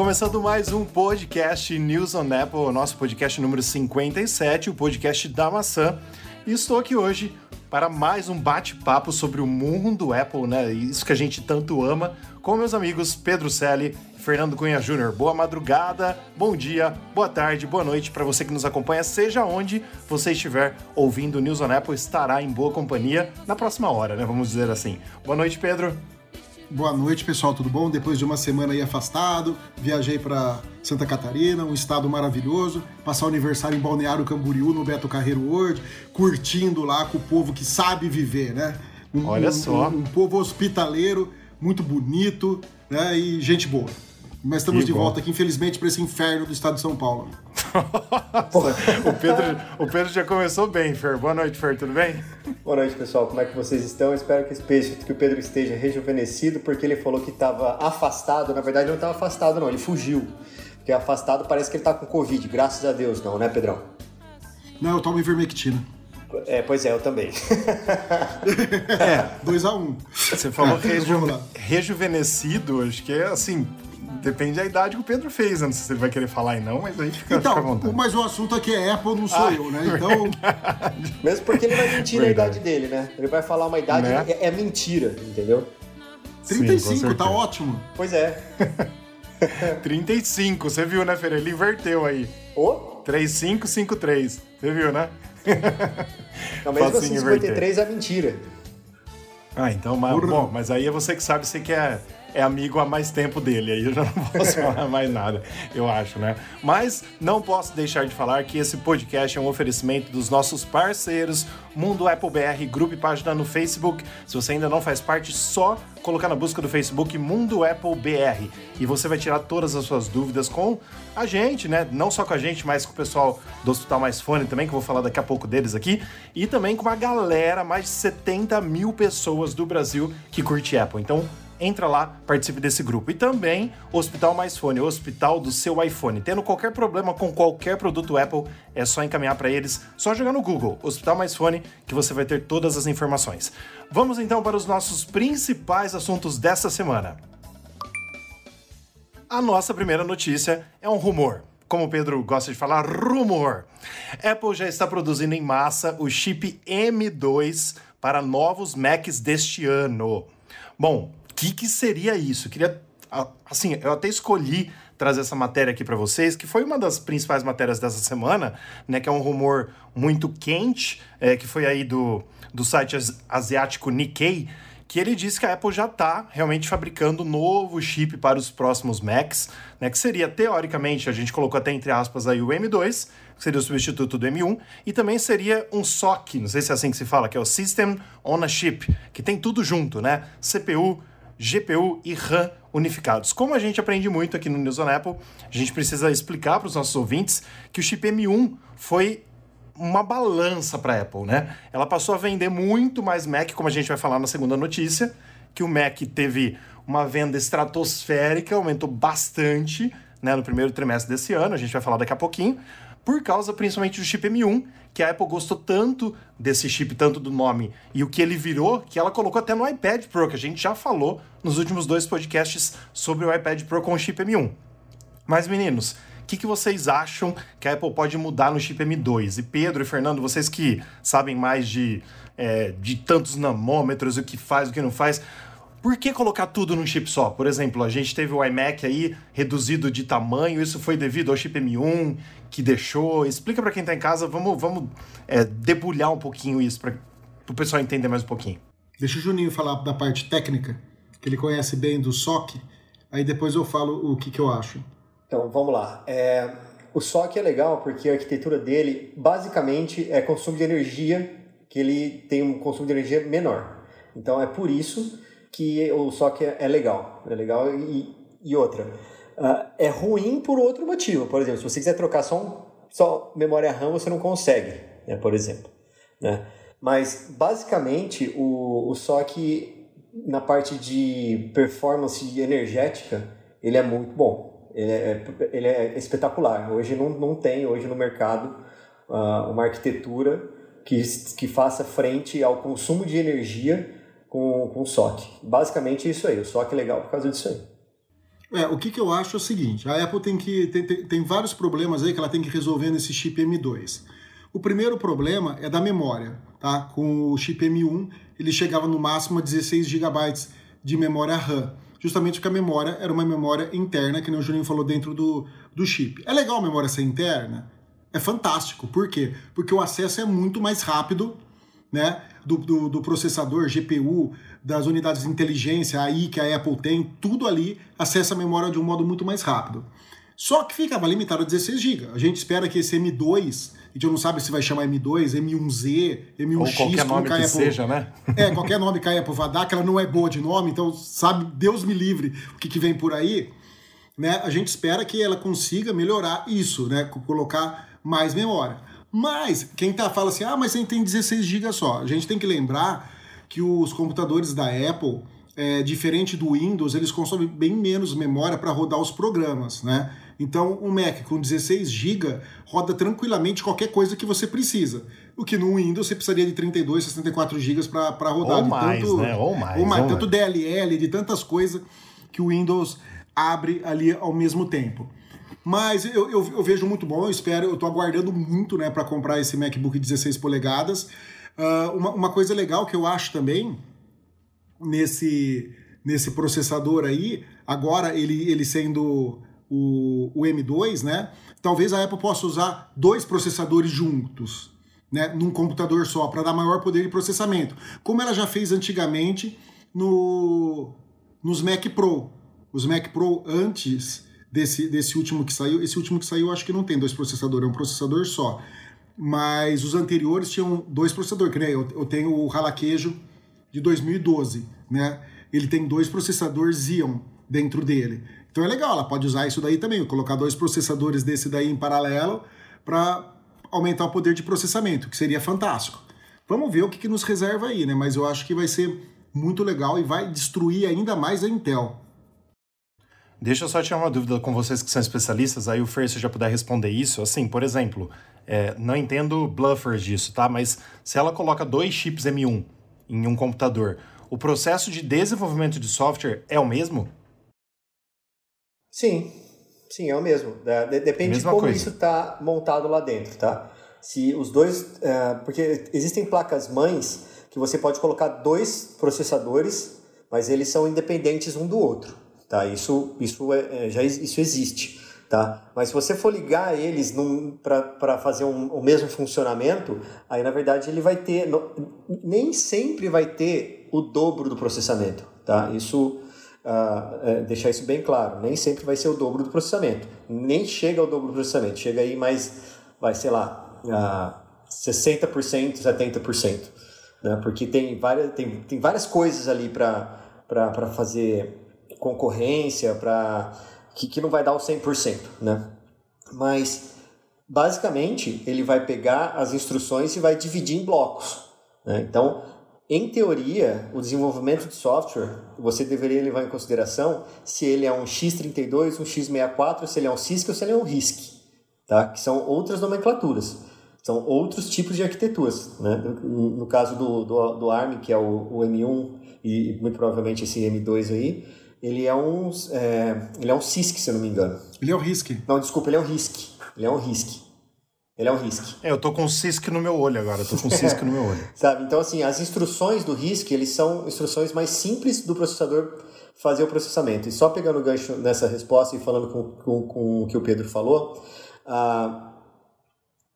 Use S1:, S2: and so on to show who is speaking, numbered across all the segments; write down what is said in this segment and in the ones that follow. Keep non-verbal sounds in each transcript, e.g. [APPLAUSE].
S1: começando mais um podcast News on Apple, nosso podcast número 57, o podcast da maçã. E estou aqui hoje para mais um bate-papo sobre o mundo Apple, né? Isso que a gente tanto ama, com meus amigos Pedro Selle e Fernando Cunha Júnior. Boa madrugada, bom dia, boa tarde, boa noite para você que nos acompanha, seja onde você estiver ouvindo o News on Apple, estará em boa companhia na próxima hora, né? Vamos dizer assim. Boa noite, Pedro.
S2: Boa noite, pessoal, tudo bom? Depois de uma semana aí afastado, viajei para Santa Catarina, um estado maravilhoso, passar o aniversário em Balneário Camboriú, no Beto Carreiro World, curtindo lá com o povo que sabe viver, né?
S1: Um, Olha só.
S2: Um, um, povo hospitaleiro, muito bonito, né? E gente boa. Mas estamos de volta aqui, infelizmente, para esse inferno do estado de São Paulo.
S1: o, Pedro, o Pedro já começou bem, Fer. Boa noite, Fer, tudo bem?
S3: Boa noite, pessoal. Como é que vocês estão? Espero que, que o Pedro esteja rejuvenescido, porque ele falou que estava afastado. Na verdade, não estava afastado, não, ele fugiu. Porque afastado parece que ele está com Covid. Graças a Deus, não, né, Pedrão?
S2: Não, eu tomo ivermectina.
S3: É, pois é, eu também. [LAUGHS]
S2: é, 2x1. Um.
S1: Você falou é, reju rejuvenescido, acho que é assim, depende da idade que o Pedro fez. Eu não sei se ele vai querer falar e não, mas aí fica,
S2: então,
S1: fica à vontade.
S2: Mas o assunto aqui é Apple, não sou ah, eu, né? [LAUGHS] Então.
S3: Verdade. Mesmo porque ele vai mentir verdade. a idade dele, né? Ele vai falar uma idade né? é, é mentira, entendeu?
S2: 35, Sim, tá ótimo.
S3: Pois é. [LAUGHS] [LAUGHS]
S1: 35, você viu, né, Fer? Ele inverteu aí.
S3: Ô?
S1: 3553. Você viu, né?
S3: Não, mesmo assim, 53 é mentira.
S1: Ah, então, mas, bom, mas aí é você que sabe se quer é amigo há mais tempo dele, aí eu já não [LAUGHS] posso falar mais nada, eu acho, né? Mas não posso deixar de falar que esse podcast é um oferecimento dos nossos parceiros, Mundo Apple BR, grupo e página no Facebook. Se você ainda não faz parte, só colocar na busca do Facebook Mundo Apple BR e você vai tirar todas as suas dúvidas com a gente, né? Não só com a gente, mas com o pessoal do Hospital Mais Fone também, que eu vou falar daqui a pouco deles aqui, e também com uma galera, mais de 70 mil pessoas do Brasil que curte Apple. Então, entra lá, participe desse grupo. E também Hospital Mais Fone, o hospital do seu iPhone. Tendo qualquer problema com qualquer produto Apple, é só encaminhar para eles, só jogar no Google, Hospital Mais Fone, que você vai ter todas as informações. Vamos então para os nossos principais assuntos dessa semana. A nossa primeira notícia é um rumor como o Pedro gosta de falar, rumor. Apple já está produzindo em massa o chip M2 para novos Macs deste ano. Bom, que, que seria isso? Eu queria. Assim, eu até escolhi trazer essa matéria aqui para vocês, que foi uma das principais matérias dessa semana, né? Que é um rumor muito quente, é, que foi aí do, do site asiático Nikkei, que ele disse que a Apple já está realmente fabricando novo chip para os próximos Macs, né? Que seria, teoricamente, a gente colocou até entre aspas aí o M2, que seria o substituto do M1, e também seria um SoC, não sei se é assim que se fala, que é o System on a Chip, que tem tudo junto, né? CPU, GPU e RAM unificados. Como a gente aprende muito aqui no News on Apple, a gente precisa explicar para os nossos ouvintes que o chip M1 foi uma balança para a Apple, né? Ela passou a vender muito mais Mac, como a gente vai falar na segunda notícia, que o Mac teve uma venda estratosférica, aumentou bastante né, no primeiro trimestre desse ano, a gente vai falar daqui a pouquinho, por causa principalmente do chip M1, que a Apple gostou tanto desse chip, tanto do nome e o que ele virou, que ela colocou até no iPad Pro, que a gente já falou nos últimos dois podcasts sobre o iPad Pro com o chip M1. Mas meninos, o que, que vocês acham que a Apple pode mudar no chip M2? E Pedro e Fernando, vocês que sabem mais de, é, de tantos namômetros, o que faz, o que não faz, por que colocar tudo num chip só? Por exemplo, a gente teve o iMac aí reduzido de tamanho, isso foi devido ao chip M1 que deixou. Explica para quem está em casa, vamos, vamos é, debulhar um pouquinho isso para o pessoal entender mais um pouquinho.
S2: Deixa o Juninho falar da parte técnica, que ele conhece bem do SOC, aí depois eu falo o que, que eu acho.
S3: Então, vamos lá. É, o SOC é legal porque a arquitetura dele basicamente é consumo de energia, que ele tem um consumo de energia menor. Então é por isso que o SOC é, é legal. É legal e, e outra. Uh, é ruim por outro motivo. Por exemplo, se você quiser trocar só, um, só memória RAM, você não consegue, né, por exemplo. Né? Mas, basicamente, o, o SOC, na parte de performance energética, ele é muito bom. Ele é, ele é espetacular. Hoje não, não tem hoje no mercado uh, uma arquitetura que, que faça frente ao consumo de energia com, com o SOC. Basicamente isso aí, o SOC é legal por causa disso aí.
S2: É, o que, que eu acho é o seguinte: a Apple tem que tem, tem, tem vários problemas aí que ela tem que resolver nesse chip M2. O primeiro problema é da memória, tá? Com o chip M1, ele chegava no máximo a 16 GB de memória RAM, justamente porque a memória era uma memória interna, que nem o Juninho falou, dentro do, do chip. É legal a memória ser interna? É fantástico. Por quê? Porque o acesso é muito mais rápido, né? Do, do, do, processador, GPU, das unidades de inteligência aí que a Apple tem, tudo ali acessa a memória de um modo muito mais rápido. Só que ficava limitado a 16 GB. A gente espera que esse M2, a gente não sabe se vai chamar M2, M1Z, M1X,
S1: Ou qualquer nome que, Apple, seja, né?
S2: É, qualquer nome que a Apple vai dar, que ela não é boa de nome, então sabe, Deus me livre o que, que vem por aí. Né? A gente espera que ela consiga melhorar isso, né? Colocar mais memória. Mas, quem tá fala assim, ah, mas você tem 16 GB só. A gente tem que lembrar que os computadores da Apple, é, diferente do Windows, eles consomem bem menos memória para rodar os programas, né? Então, um Mac com 16 GB roda tranquilamente qualquer coisa que você precisa. O que no Windows você precisaria de 32, 64 GB para rodar.
S1: Ou mais, tanto, né? Ou mais.
S2: Ou mais, ou tanto mais. DLL, de tantas coisas que o Windows abre ali ao mesmo tempo. Mas eu, eu, eu, vejo muito bom, eu espero, eu tô aguardando muito né, para comprar esse MacBook 16 polegadas. Uh, uma, uma coisa legal que eu acho também nesse, nesse processador aí, agora ele, ele sendo o, o M2, né? Talvez a Apple possa usar dois processadores juntos, né? Num computador só, para dar maior poder de processamento. Como ela já fez antigamente no, nos Mac Pro. Os Mac Pro antes desse, desse último que saiu. Esse último que saiu, acho que não tem dois processadores, é um processador só. Mas os anteriores tinham dois processadores, que nem eu, eu tenho o Ralaquejo de 2012, né? Ele tem dois processadores Xeon dentro dele. Então é legal, ela pode usar isso daí também, colocar dois processadores desse daí em paralelo para aumentar o poder de processamento, que seria fantástico. Vamos ver o que, que nos reserva aí, né? Mas eu acho que vai ser muito legal e vai destruir ainda mais a Intel.
S1: Deixa eu só tirar uma dúvida com vocês que são especialistas, aí o Fer, se já puder responder isso. Assim, por exemplo, é, não entendo bluffers disso, tá? Mas se ela coloca dois chips M1 em um computador, o processo de desenvolvimento de software é o mesmo?
S3: Sim, sim, é o mesmo. Depende de como coisa. isso está montado lá dentro, tá? Se os dois. É, porque existem placas mães que você pode colocar dois processadores, mas eles são independentes um do outro. Tá? Isso, isso, é, é já, isso existe. Tá? Mas se você for ligar eles para fazer um, o mesmo funcionamento, aí na verdade ele vai ter. Nem sempre vai ter o dobro do processamento. Tá? Isso. Uh, é, deixar isso bem claro, nem sempre vai ser o dobro do processamento, nem chega ao dobro do processamento, chega aí mais, vai, sei lá, uh, 60%, 70%, né? porque tem várias, tem, tem várias coisas ali para fazer concorrência, para que, que não vai dar o 100%, né? Mas basicamente ele vai pegar as instruções e vai dividir em blocos. Né? Então, em teoria, o desenvolvimento de software você deveria levar em consideração se ele é um x32, um x64, se ele é um CISC ou se ele é um RISC, tá? que são outras nomenclaturas. São outros tipos de arquiteturas. Né? No caso do, do, do ARM, que é o, o M1 e muito provavelmente esse M2 aí, ele é um, é, ele é um CISC, se eu não me engano.
S2: Ele é um RISC.
S3: Não, desculpa, ele é um RISC. Ele é um RISC. Ele é um RISC.
S1: É, eu tô com CISC no meu olho agora, eu tô com CISC no meu olho. [LAUGHS]
S3: Sabe, então assim, as instruções do RISC, eles são instruções mais simples do processador fazer o processamento. E só pegando o gancho nessa resposta e falando com, com, com o que o Pedro falou, ah,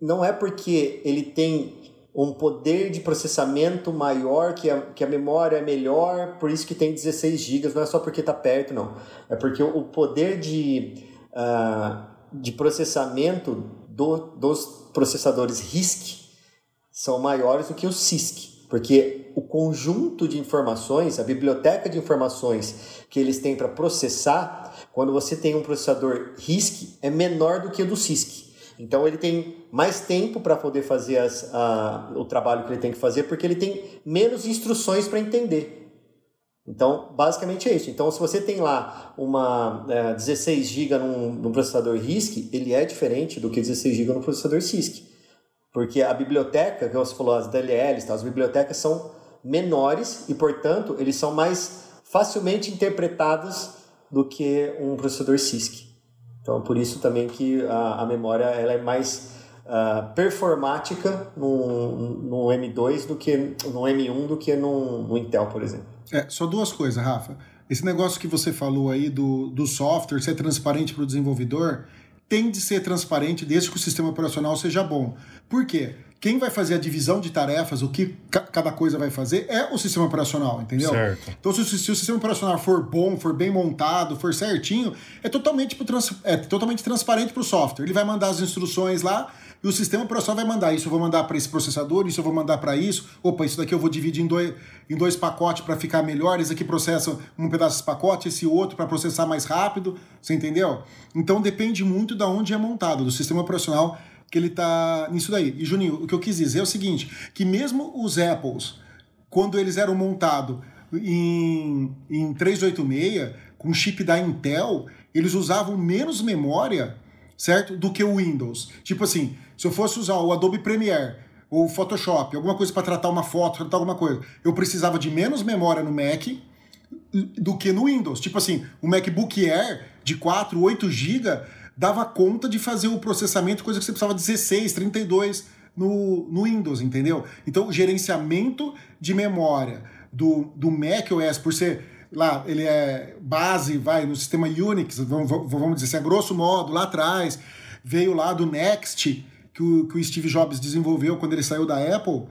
S3: não é porque ele tem um poder de processamento maior, que a, que a memória é melhor, por isso que tem 16 GB, não é só porque está perto, não. É porque o poder de, uh, de processamento do, dos processadores RISC são maiores do que o CISC, porque o conjunto de informações, a biblioteca de informações que eles têm para processar, quando você tem um processador RISC, é menor do que o do CISC. Então ele tem mais tempo para poder fazer as, a, o trabalho que ele tem que fazer, porque ele tem menos instruções para entender. Então, basicamente é isso. Então, se você tem lá uma é, 16 GB num, num, processador RISC, ele é diferente do que 16 GB no processador CISC. Porque a biblioteca, que você falou, as DLLs, tá, as bibliotecas são menores e, portanto, eles são mais facilmente interpretados do que um processador CISC. Então, por isso também que a, a memória ela é mais uh, performática no, no M2 do que no M1 do que no, no Intel, por exemplo.
S2: É, só duas coisas, Rafa. Esse negócio que você falou aí do, do software ser transparente para o desenvolvedor tem de ser transparente desde que o sistema operacional seja bom. Por quê? Quem vai fazer a divisão de tarefas, o que cada coisa vai fazer, é o sistema operacional, entendeu?
S1: Certo.
S2: Então, se, se o sistema operacional for bom, for bem montado, for certinho, é totalmente, trans, é totalmente transparente para o software. Ele vai mandar as instruções lá e o sistema operacional vai mandar isso, eu vou mandar para esse processador, isso eu vou mandar para isso. Opa, isso daqui eu vou dividir em dois, em dois pacotes para ficar melhor. Esse aqui processa um pedaço desse pacote, esse outro para processar mais rápido. Você entendeu? Então depende muito da onde é montado, do sistema operacional que ele está nisso daí. E, Juninho, o que eu quis dizer é o seguinte, que mesmo os Apples, quando eles eram montados em, em 386, com chip da Intel, eles usavam menos memória, certo? Do que o Windows. Tipo assim, se eu fosse usar o Adobe Premiere ou Photoshop, alguma coisa para tratar uma foto, tratar alguma coisa, eu precisava de menos memória no Mac do que no Windows. Tipo assim, o MacBook Air de 4, 8 GB dava conta de fazer o processamento, coisa que você precisava de 16, 32 no, no Windows, entendeu? Então, o gerenciamento de memória do, do Mac OS, por ser lá, ele é base, vai, no sistema Unix, vamos, vamos dizer assim, a grosso modo, lá atrás, veio lá do Next, que o, que o Steve Jobs desenvolveu quando ele saiu da Apple,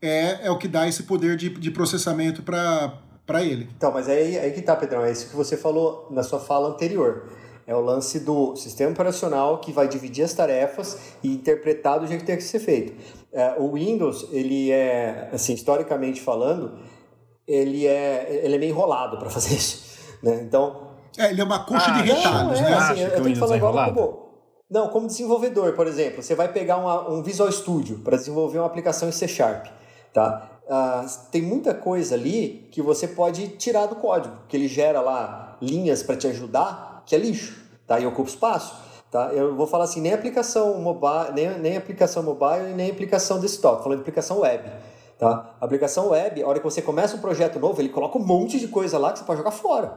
S2: é, é o que dá esse poder de, de processamento para ele.
S3: Então, mas aí, aí que tá, Pedrão, é isso que você falou na sua fala anterior é o lance do sistema operacional que vai dividir as tarefas e interpretar do jeito que tem que ser feito. É, o Windows, ele é, assim, historicamente falando, ele é, ele é meio enrolado para fazer isso. Né? Então.
S2: É, ele é uma coxa ah, de retalhos,
S3: é,
S2: né?
S3: Assim, eu, eu tenho que falar agora como. Não, como desenvolvedor, por exemplo, você vai pegar uma, um Visual Studio para desenvolver uma aplicação em C Sharp. Tá? Uh, tem muita coisa ali que você pode tirar do código, que ele gera lá linhas para te ajudar que é lixo, tá? E ocupa espaço. Tá? Eu vou falar assim, nem aplicação mobile, nem, nem aplicação mobile e nem aplicação desktop, falando de aplicação web. Tá? A aplicação web, a hora que você começa um projeto novo, ele coloca um monte de coisa lá que você pode jogar fora.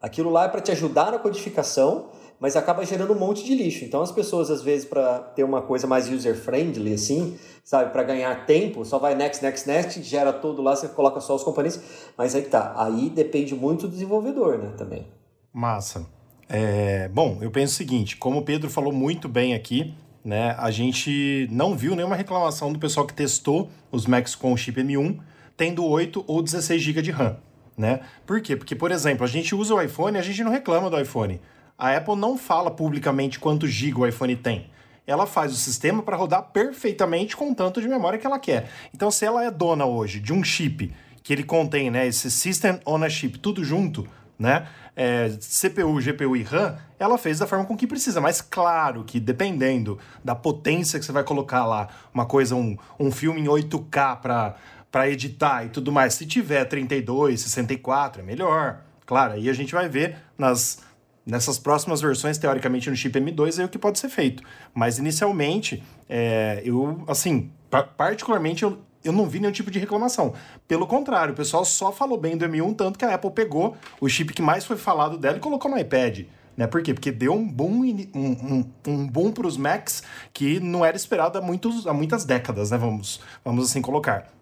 S3: Aquilo lá é para te ajudar na codificação, mas acaba gerando um monte de lixo. Então as pessoas, às vezes, para ter uma coisa mais user-friendly, assim, sabe, para ganhar tempo, só vai next, next, next, gera tudo lá, você coloca só os componentes. Mas aí tá, aí depende muito do desenvolvedor, né, também.
S1: Massa. É, bom, eu penso o seguinte: como o Pedro falou muito bem aqui, né, a gente não viu nenhuma reclamação do pessoal que testou os Macs com o chip M1 tendo 8 ou 16 GB de RAM. Né? Por quê? Porque, por exemplo, a gente usa o iPhone a gente não reclama do iPhone. A Apple não fala publicamente quanto GB o iPhone tem. Ela faz o sistema para rodar perfeitamente com o tanto de memória que ela quer. Então, se ela é dona hoje de um chip que ele contém né, esse System on a Chip, tudo junto, né? É, CPU, GPU e RAM, ela fez da forma com que precisa. Mas claro que dependendo da potência que você vai colocar lá, uma coisa, um, um filme em 8K para para editar e tudo mais, se tiver 32, 64, é melhor. Claro, aí a gente vai ver nas nessas próximas versões, teoricamente no chip M2, é o que pode ser feito. Mas inicialmente, é, eu, assim, particularmente, eu, eu não vi nenhum tipo de reclamação. Pelo contrário, o pessoal só falou bem do M1, tanto que a Apple pegou o chip que mais foi falado dela e colocou no iPad. Né? Por quê? Porque deu um boom, um, um, um boom para os Macs que não era esperado há, muitos, há muitas décadas, né? Vamos, vamos assim colocar.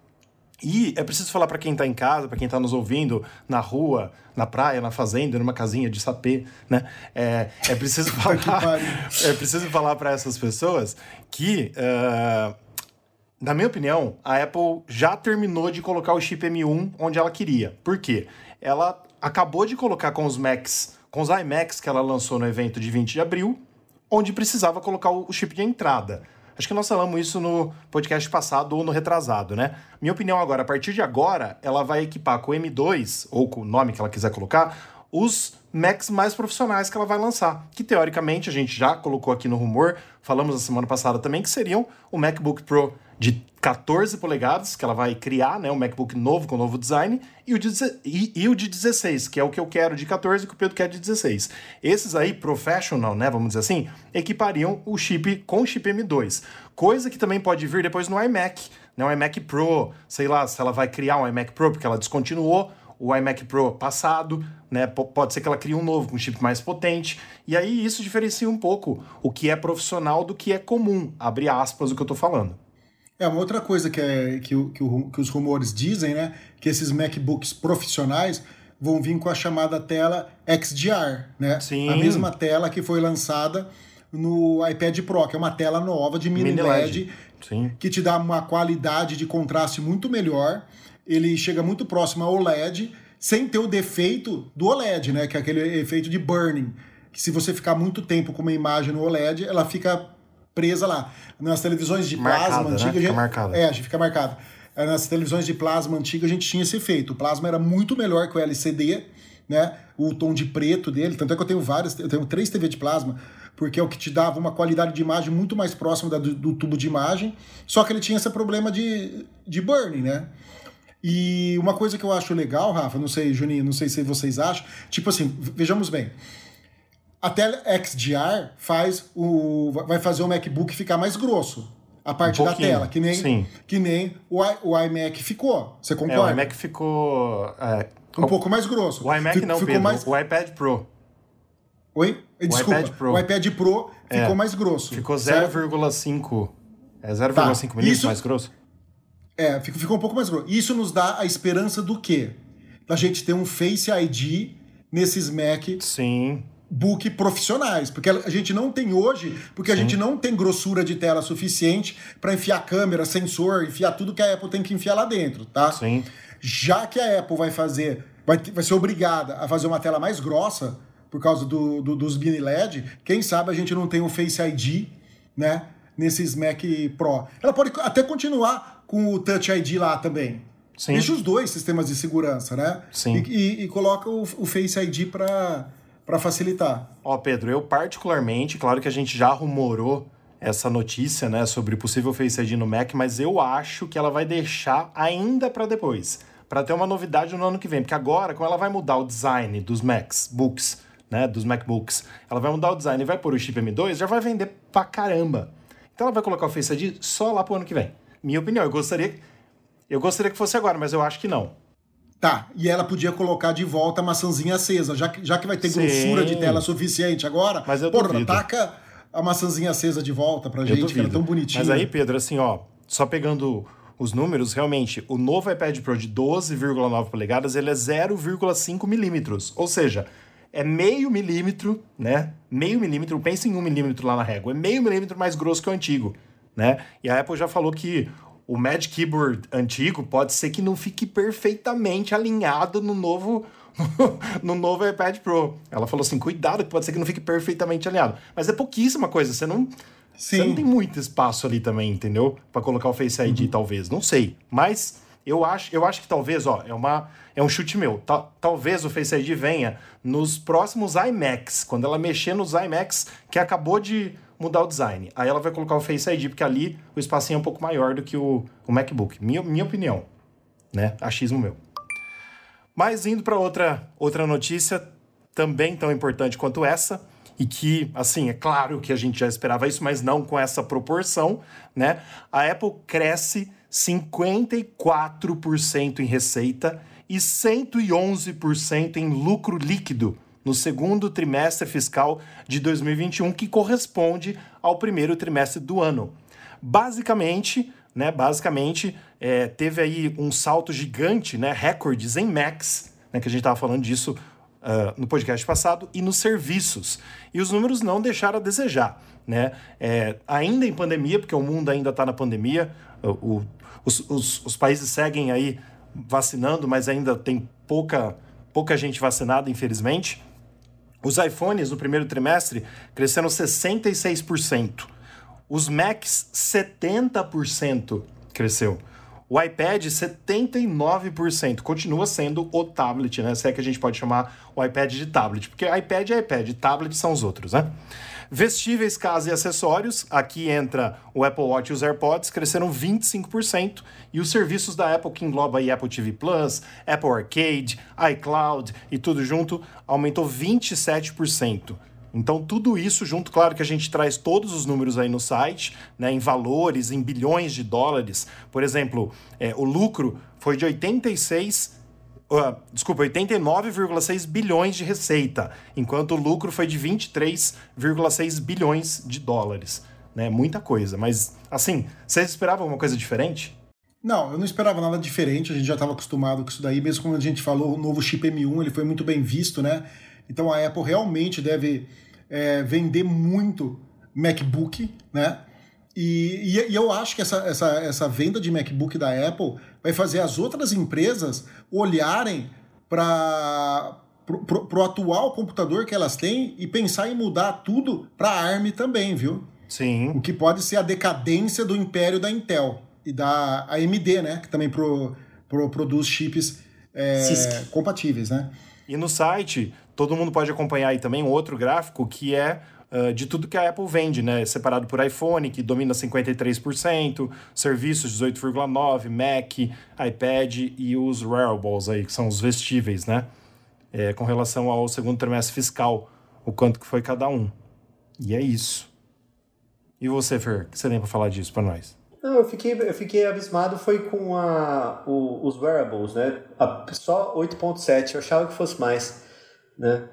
S1: E é preciso falar para quem está em casa, para quem está nos ouvindo na rua, na praia, na fazenda, numa casinha de sapê, né? É, é preciso [LAUGHS] falar, é preciso falar para essas pessoas que uh, na minha opinião, a Apple já terminou de colocar o chip M1 onde ela queria. Por quê? Ela acabou de colocar com os Macs, com os iMacs que ela lançou no evento de 20 de abril, onde precisava colocar o chip de entrada. Acho que nós falamos isso no podcast passado ou no retrasado, né? Minha opinião agora, a partir de agora, ela vai equipar com o M2, ou com o nome que ela quiser colocar, os Macs mais profissionais que ela vai lançar. Que teoricamente a gente já colocou aqui no rumor, falamos na semana passada também, que seriam o MacBook Pro de 14 polegadas, que ela vai criar, né, um MacBook novo com novo design, e o, de, e, e, o de 16, que é o que eu quero de 14 e que o Pedro quer de 16. Esses aí, professional, né, vamos dizer assim, equipariam o chip com o chip M2. Coisa que também pode vir depois no iMac, né, um iMac Pro, sei lá, se ela vai criar um iMac Pro, porque ela descontinuou o iMac Pro passado, né? Pode ser que ela crie um novo com um chip mais potente. E aí isso diferencia um pouco o que é profissional do que é comum, abre aspas o que eu tô falando.
S2: É, uma outra coisa que, é, que, o, que, o, que os rumores dizem, né? Que esses MacBooks profissionais vão vir com a chamada tela XDR, né?
S1: Sim.
S2: A mesma tela que foi lançada no iPad Pro, que é uma tela nova de mini, mini LED, LED
S1: Sim.
S2: que te dá uma qualidade de contraste muito melhor. Ele chega muito próximo ao OLED, sem ter o defeito do OLED, né? Que é aquele efeito de burning. Que se você ficar muito tempo com uma imagem no OLED, ela fica presa lá. Nas televisões de
S1: marcada,
S2: plasma
S1: né?
S2: antiga,
S1: fica
S2: gente,
S1: marcada.
S2: é, a gente fica marcada. É, nas televisões de plasma antiga a gente tinha esse efeito. O plasma era muito melhor que o LCD, né? O tom de preto dele, tanto é que eu tenho várias, eu tenho três TV de plasma, porque é o que te dava uma qualidade de imagem muito mais próxima da, do, do, tubo de imagem, só que ele tinha esse problema de, de burning, né? E uma coisa que eu acho legal, Rafa, não sei, Juninho, não sei se vocês acham, tipo assim, vejamos bem, a tela XDR faz o, vai fazer o MacBook ficar mais grosso. A parte
S1: um
S2: da tela, que nem,
S1: sim.
S2: que nem o, o iMac ficou. Você concorda?
S1: É, o iMac ficou. É,
S2: um pouco mais grosso.
S1: O iMac
S2: Fic,
S1: não,
S2: ficou
S1: Pedro,
S2: mais...
S1: o iPad Pro.
S2: Oi? Desculpa.
S1: O iPad Pro,
S2: o iPad Pro ficou
S1: é,
S2: mais grosso.
S1: Ficou 0,5. É 0,5 tá. milímetros
S2: Isso...
S1: mais grosso?
S2: É, ficou, ficou um pouco mais grosso. Isso nos dá a esperança do quê? Da gente ter um Face ID nesses Mac.
S1: Sim
S2: book profissionais, porque a gente não tem hoje, porque Sim. a gente não tem grossura de tela suficiente para enfiar câmera, sensor, enfiar tudo que a Apple tem que enfiar lá dentro, tá?
S1: Sim.
S2: Já que a Apple vai fazer, vai, vai ser obrigada a fazer uma tela mais grossa por causa do, do, dos mini LED, quem sabe a gente não tem um Face ID, né? Nesses Mac Pro. Ela pode até continuar com o Touch ID lá também.
S1: Sim.
S2: Deixa os dois sistemas de segurança, né?
S1: Sim.
S2: E, e, e coloca o, o Face ID para para facilitar.
S1: Ó, Pedro, eu particularmente, claro que a gente já rumorou essa notícia, né, sobre possível Face ID no Mac, mas eu acho que ela vai deixar ainda para depois, para ter uma novidade no ano que vem, porque agora, como ela vai mudar o design dos Macs, books, né, dos MacBooks, ela vai mudar o design e vai pôr o chip M2, já vai vender pra caramba. Então ela vai colocar o Face ID só lá pro ano que vem. Minha opinião, eu gostaria eu gostaria que fosse agora, mas eu acho que não.
S2: Tá, e ela podia colocar de volta a maçãzinha acesa, já que, já que vai ter
S1: Sim.
S2: grossura de tela suficiente agora.
S1: Mas eu
S2: porra,
S1: duvido.
S2: taca a maçãzinha acesa de volta pra gente, que era tão bonitinho.
S1: Mas aí, Pedro, assim, ó, só pegando os números, realmente, o novo iPad Pro de 12,9 polegadas, ele é 0,5 milímetros. Ou seja, é meio milímetro, né? Meio milímetro, pensa em um milímetro lá na régua, é meio milímetro mais grosso que o antigo, né? E a Apple já falou que o Magic Keyboard antigo pode ser que não fique perfeitamente alinhado no novo [LAUGHS] no novo iPad Pro. Ela falou assim: cuidado, que pode ser que não fique perfeitamente alinhado. Mas é pouquíssima coisa, você não.
S2: Sim.
S1: Você não tem muito espaço ali também, entendeu? Para colocar o Face ID,
S2: Uhum.
S1: talvez. Não sei. Mas eu acho, eu acho que talvez, ó, é, uma, é um chute meu. Ta- talvez o Face ID venha nos próximos iMacs, quando ela mexer nos iMacs que acabou de mudar o design. Aí ela vai colocar o Face ID, porque ali o espacinho é um pouco maior do que o, o MacBook. Minha, minha opinião, né? Achismo meu. Mas indo para outra, outra notícia, também tão importante quanto essa, e que, assim, é claro que a gente já esperava isso, mas não com essa proporção, né? A Apple cresce 54% em receita e 111% em lucro líquido no segundo trimestre fiscal de 2021, que corresponde ao primeiro trimestre do ano. Basicamente, né, basicamente é, teve aí um salto gigante, né, recordes em Macs, né, que a gente estava falando disso ah, no podcast passado, e nos serviços. E os números não deixaram a desejar. Né? É, ainda em pandemia, porque o mundo ainda está na pandemia, o- os, os- os países seguem aí vacinando, mas ainda tem pouca, pouca gente vacinada, infelizmente. Os iPhones no primeiro trimestre cresceram 66%. Os Macs, 70% cresceu. O iPad, 79%. Continua sendo o tablet, né? Se é que a gente pode chamar o iPad de tablet. Porque iPad é iPad, tablet são os outros, né? Vestíveis, casa e acessórios. Aqui entra o Apple Watch e os AirPods, cresceram 25%. E os serviços da Apple, que engloba aí Apple TV Plus, Apple Arcade, iCloud e tudo junto, aumentou 27%. Então, tudo isso junto, claro que a gente traz todos os números aí no site, né, em valores, em bilhões de dólares. Por exemplo, é, o lucro foi de 86 Uh, desculpa, 89,6 bilhões de receita, enquanto o lucro foi de 23,6 bilhões de dólares. Né? Muita coisa, mas assim, vocês esperavam alguma coisa diferente?
S2: Não, eu não esperava nada diferente, a gente já estava acostumado com isso daí, mesmo quando a gente falou o novo chip M1, ele foi muito bem visto, né? Então a Apple realmente deve é, vender muito MacBook, né? E, e, e, eu acho que essa, essa, essa venda de MacBook da Apple vai fazer as outras empresas olharem para o atual computador que elas têm e pensar em mudar tudo para ARM também, viu?
S1: Sim.
S2: O que pode ser a decadência do império da Intel e da AMD, né? Que também pro, pro, produz chips é, compatíveis, né?
S1: E no site, todo mundo pode acompanhar aí também um outro gráfico que é de tudo que a Apple vende, né? Separado por iPhone, que domina 53%, serviços 18,9%, Mac, iPad e os wearables aí, que são os vestíveis, né? É, com relação ao segundo trimestre fiscal, o quanto que foi cada um. E é isso. E você, Fer, o que você tem falar disso para nós?
S3: Não, eu fiquei, eu fiquei abismado foi com a, o, os wearables, né? A, só 8.7, eu achava que fosse mais, né?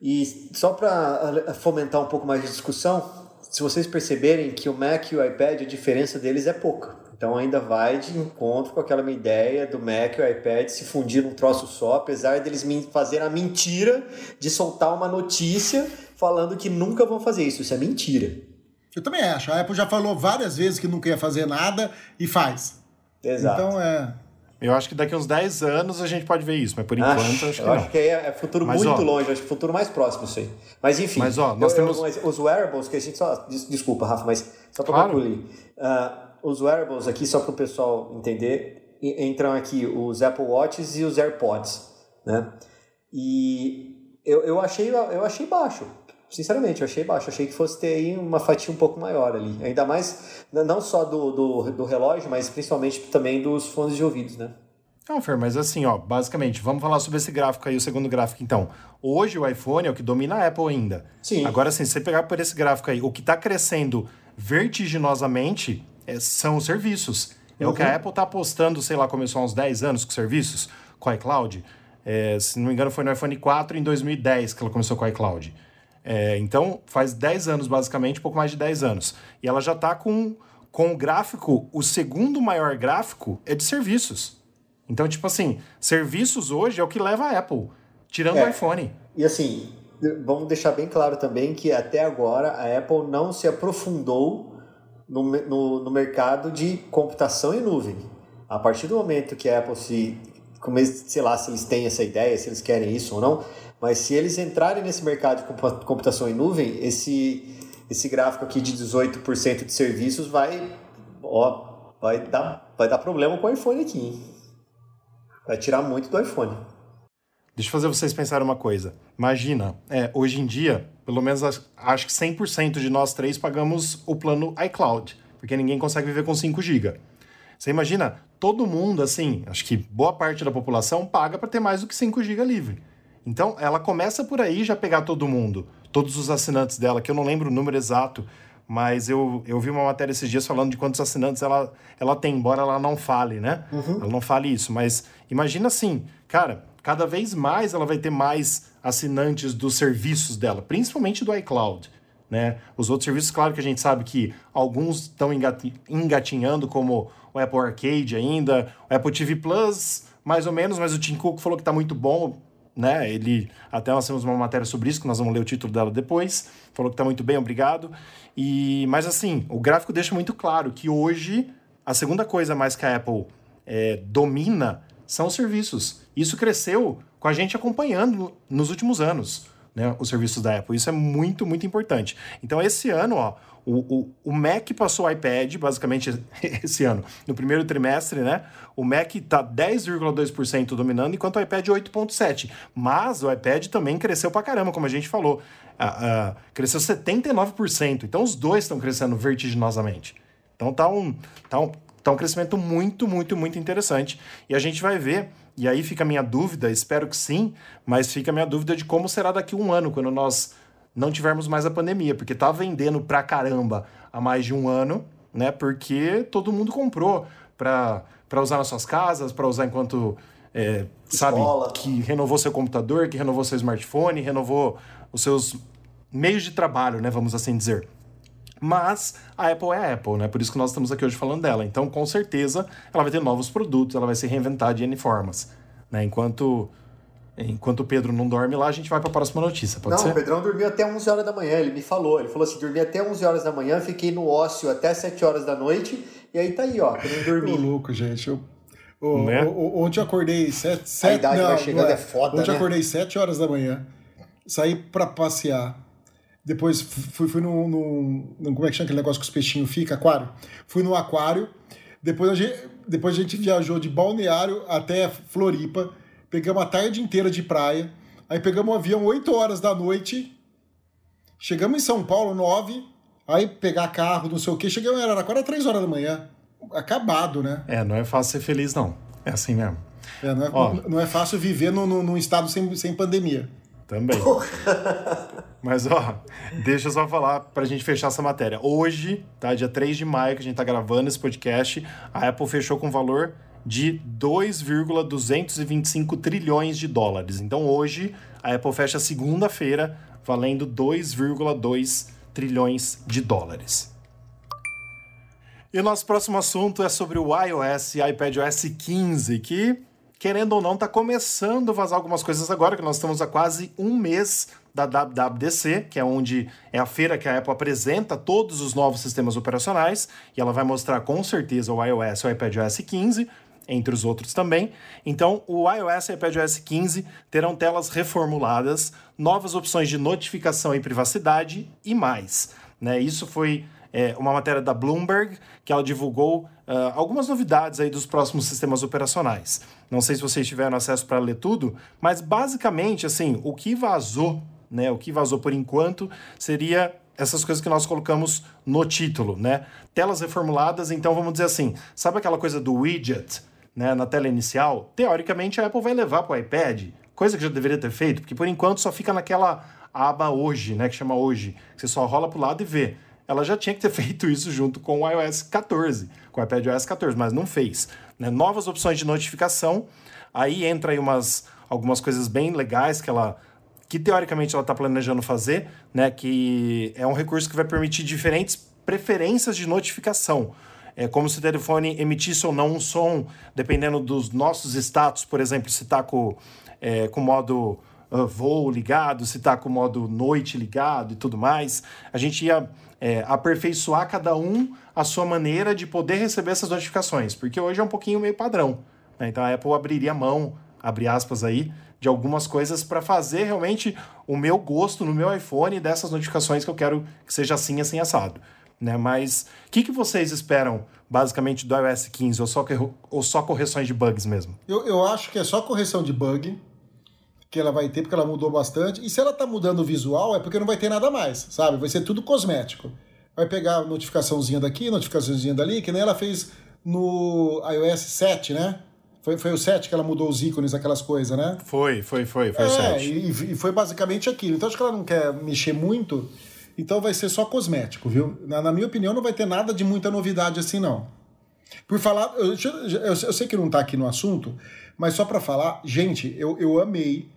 S3: E só para fomentar um pouco mais de discussão, se vocês perceberem que o Mac e o iPad, a diferença deles é pouca. Então ainda vai de encontro com aquela minha ideia do Mac e o iPad se fundir num troço só, apesar deles fazerem a mentira de soltar uma notícia falando que nunca vão fazer isso. Isso é mentira.
S2: Eu também acho. A Apple já falou várias vezes que nunca ia fazer nada e faz.
S3: Exato.
S2: Então é.
S1: Eu acho que daqui uns 10 anos a gente pode ver isso, mas por enquanto acho, acho que
S3: eu
S1: não.
S3: acho que é, é futuro mas, muito ó, longe, acho que futuro mais próximo isso aí. Mas enfim,
S1: mas, ó, nós
S3: eu,
S1: temos...
S3: Eu, os wearables, que a gente só. Desculpa, Rafa, mas só para claro. concluir. Uh, os wearables aqui, só para o pessoal entender, entram aqui os Apple Watches e os AirPods. Né? E eu, eu, achei, eu achei baixo sinceramente, eu achei baixo. Achei que fosse ter aí uma fatia um pouco maior ali. Ainda mais, não só do, do, do relógio, mas principalmente também dos fones de ouvidos, né?
S1: Não, Fer, mas assim, ó, basicamente, vamos falar sobre esse gráfico aí, o segundo gráfico, então. Hoje o iPhone é o que domina a Apple ainda.
S3: Sim.
S1: Agora, assim, se você pegar por esse gráfico aí, o que está crescendo vertiginosamente é, são os serviços. É uhum. o que a uhum. Apple está apostando, sei lá, começou há uns 10 anos com serviços, com o iCloud. É, se não me engano, foi no iPhone 4 em 2010 que ela começou com o iCloud. É, então, faz 10 anos, basicamente, pouco mais de 10 anos. E ela já está com, com o gráfico, o segundo maior gráfico é de serviços. Então, tipo assim, serviços hoje é o que leva a Apple, tirando é, o iPhone.
S3: E assim, vamos deixar bem claro também que até agora a Apple não se aprofundou no, no, no mercado de computação em nuvem. A partir do momento que a Apple se. Sei lá se eles têm essa ideia, se eles querem isso ou não, mas se eles entrarem nesse mercado de computação em nuvem, esse, esse gráfico aqui de 18% de serviços vai, ó, vai, dar, vai dar problema com o iPhone aqui. Hein? Vai tirar muito do iPhone.
S1: Deixa eu fazer vocês pensarem uma coisa. Imagina, é, hoje em dia, pelo menos acho que 100% de nós três pagamos o plano iCloud, porque ninguém consegue viver com 5 GB. Você imagina, todo mundo, assim, acho que boa parte da população paga para ter mais do que 5 GB livre. Então, ela começa por aí já pegar todo mundo, todos os assinantes dela, que eu não lembro o número exato, mas eu, eu vi uma matéria esses dias falando de quantos assinantes ela, ela tem, embora ela não fale, né? Uhum. Ela não fale isso, mas imagina assim, cara, cada vez mais ela vai ter mais assinantes dos serviços dela, principalmente do iCloud. Né? Os outros serviços, claro que a gente sabe que alguns estão engatinhando, como o Apple Arcade ainda, o Apple TV Plus, mais ou menos, mas o Tim Cook falou que está muito bom né? Ele até nós temos uma matéria sobre isso que nós vamos ler o título dela depois. Falou que está muito bem, obrigado. E mas assim, o gráfico deixa muito claro que hoje a segunda coisa mais que a Apple é, domina são os serviços. Isso cresceu com a gente acompanhando nos últimos anos, né? Os serviços da Apple. Isso é muito, muito importante. Então esse ano, ó, o, o, o Mac passou o iPad, basicamente, [LAUGHS] esse ano, no primeiro trimestre, né? O Mac está 10,2% dominando, enquanto o iPad 8,7%. Mas o iPad também cresceu pra caramba, como a gente falou. Uh, uh, cresceu 79%. Então os dois estão crescendo vertiginosamente. Então tá um, tá, um, tá um crescimento muito, muito, muito interessante. E a gente vai ver, e aí fica a minha dúvida, espero que sim, mas fica a minha dúvida de como será daqui a um ano, quando nós não tivermos mais a pandemia, porque tá vendendo pra caramba há mais de um ano, né? Porque todo mundo comprou para usar nas suas casas, para usar enquanto é, sabe, que renovou seu computador, que renovou seu smartphone, renovou os seus meios de trabalho, né? Vamos assim dizer. Mas a Apple é a Apple, né? Por isso que nós estamos aqui hoje falando dela. Então, com certeza, ela vai ter novos produtos, ela vai se reinventar de N formas. Né? Enquanto Enquanto o Pedro não dorme lá, a gente vai para a próxima notícia, pode
S3: não,
S1: ser?
S3: Não, o Pedrão dormiu até 11 horas da manhã, ele me falou. Ele falou assim, dormi até 11 horas da manhã, fiquei no ócio até 7 horas da noite, e aí tá aí, ó, eu não [LAUGHS] dormi.
S2: Tô louco, gente. Eu, oh, né? ontem eu acordei 7... 7 a
S3: idade
S2: não,
S3: vai chegando
S2: é,
S3: é foda,
S2: Ontem
S3: né?
S2: eu acordei 7 horas da manhã, saí para passear, depois fui, fui no, no, no, Como é que chama aquele negócio que os peixinhos ficam? Aquário. Fui no aquário, depois a gente, depois a gente viajou de Balneário até Floripa, pegamos a tarde inteira de praia, Aí pegamos um avião 8 horas da noite, chegamos em São Paulo 9, aí pegar carro, não sei o quê, chegamos em Araraquara 3 horas da manhã. Acabado, né?
S1: É, não é fácil ser feliz, não. É assim mesmo.
S2: É, não, é, Ó, não é fácil viver no, no, num estado sem, sem pandemia.
S1: Também. Mas, ó, deixa eu só falar pra gente fechar essa matéria. Hoje, tá? Dia 3 de maio, que a gente tá gravando esse podcast, a Apple fechou com valor de 2,225 trilhões de dólares. Então hoje a Apple fecha segunda-feira valendo 2,2 trilhões de dólares. E o nosso próximo assunto é sobre o iOS e iPadOS 15, que, querendo ou não, está começando a vazar algumas coisas agora, que nós estamos há quase um mês da WWDC, que é onde é a feira que a Apple apresenta todos os novos sistemas operacionais, e ela vai mostrar com certeza o iOS e o iPadOS 15, entre os outros também. Então, o iOS e o iPadOS 15 terão telas reformuladas, novas opções de notificação e privacidade e mais. Né? Isso foi é, uma matéria da Bloomberg, que ela divulgou uh, algumas novidades aí dos próximos sistemas operacionais. Não sei se vocês tiveram acesso para ler tudo, mas basicamente, assim, o que vazou, né, o que vazou por enquanto, seria essas coisas que nós colocamos no título, né? Telas reformuladas, então vamos dizer assim, sabe aquela coisa do widget? Né, na tela inicial, teoricamente a Apple vai levar para o iPad, coisa que já deveria ter feito, porque por enquanto só fica naquela aba hoje, né, que chama hoje, que você só rola para o lado e vê. Ela já tinha que ter [LAUGHS] feito isso junto com o iOS 14, com o iPadOS 14, mas não fez. Né? Novas opções de notificação, aí entra aí umas, algumas coisas bem legais que ela que teoricamente ela está planejando fazer, né, que é um recurso que vai permitir diferentes preferências de notificação. É como se o telefone emitisse ou não um som, dependendo dos nossos status, por exemplo, se está com, é, com modo uh, voo ligado, se está com modo noite ligado e tudo mais. A gente ia é, aperfeiçoar cada um a sua maneira de poder receber essas notificações, porque hoje é um pouquinho meio padrão. Né? Então a Apple abriria mão, abre aspas aí, de algumas coisas para fazer realmente o meu gosto no meu iPhone dessas notificações que eu quero que seja assim, assim, assado né? Mas o que, que vocês esperam, basicamente, do iOS 15? Ou só, ou só correções de bugs mesmo?
S2: Eu, eu acho que é só correção de bug que ela vai ter, porque ela mudou bastante. E se ela tá mudando o visual, é porque não vai ter nada mais, sabe? Vai ser tudo cosmético. Vai pegar notificaçãozinha daqui, notificaçãozinha dali, que nem ela fez no iOS 7, né? Foi, foi o 7 que ela mudou os ícones, aquelas coisas, né?
S1: Foi, foi, foi, foi
S2: é,
S1: o 7.
S2: E, e foi basicamente aquilo. Então acho que ela não quer mexer muito então vai ser só cosmético, viu? Na, na, minha opinião, não vai ter nada de muita novidade assim, não. Por falar, eu, eu, eu sei que não está aqui no assunto, mas só para falar, gente, eu, eu amei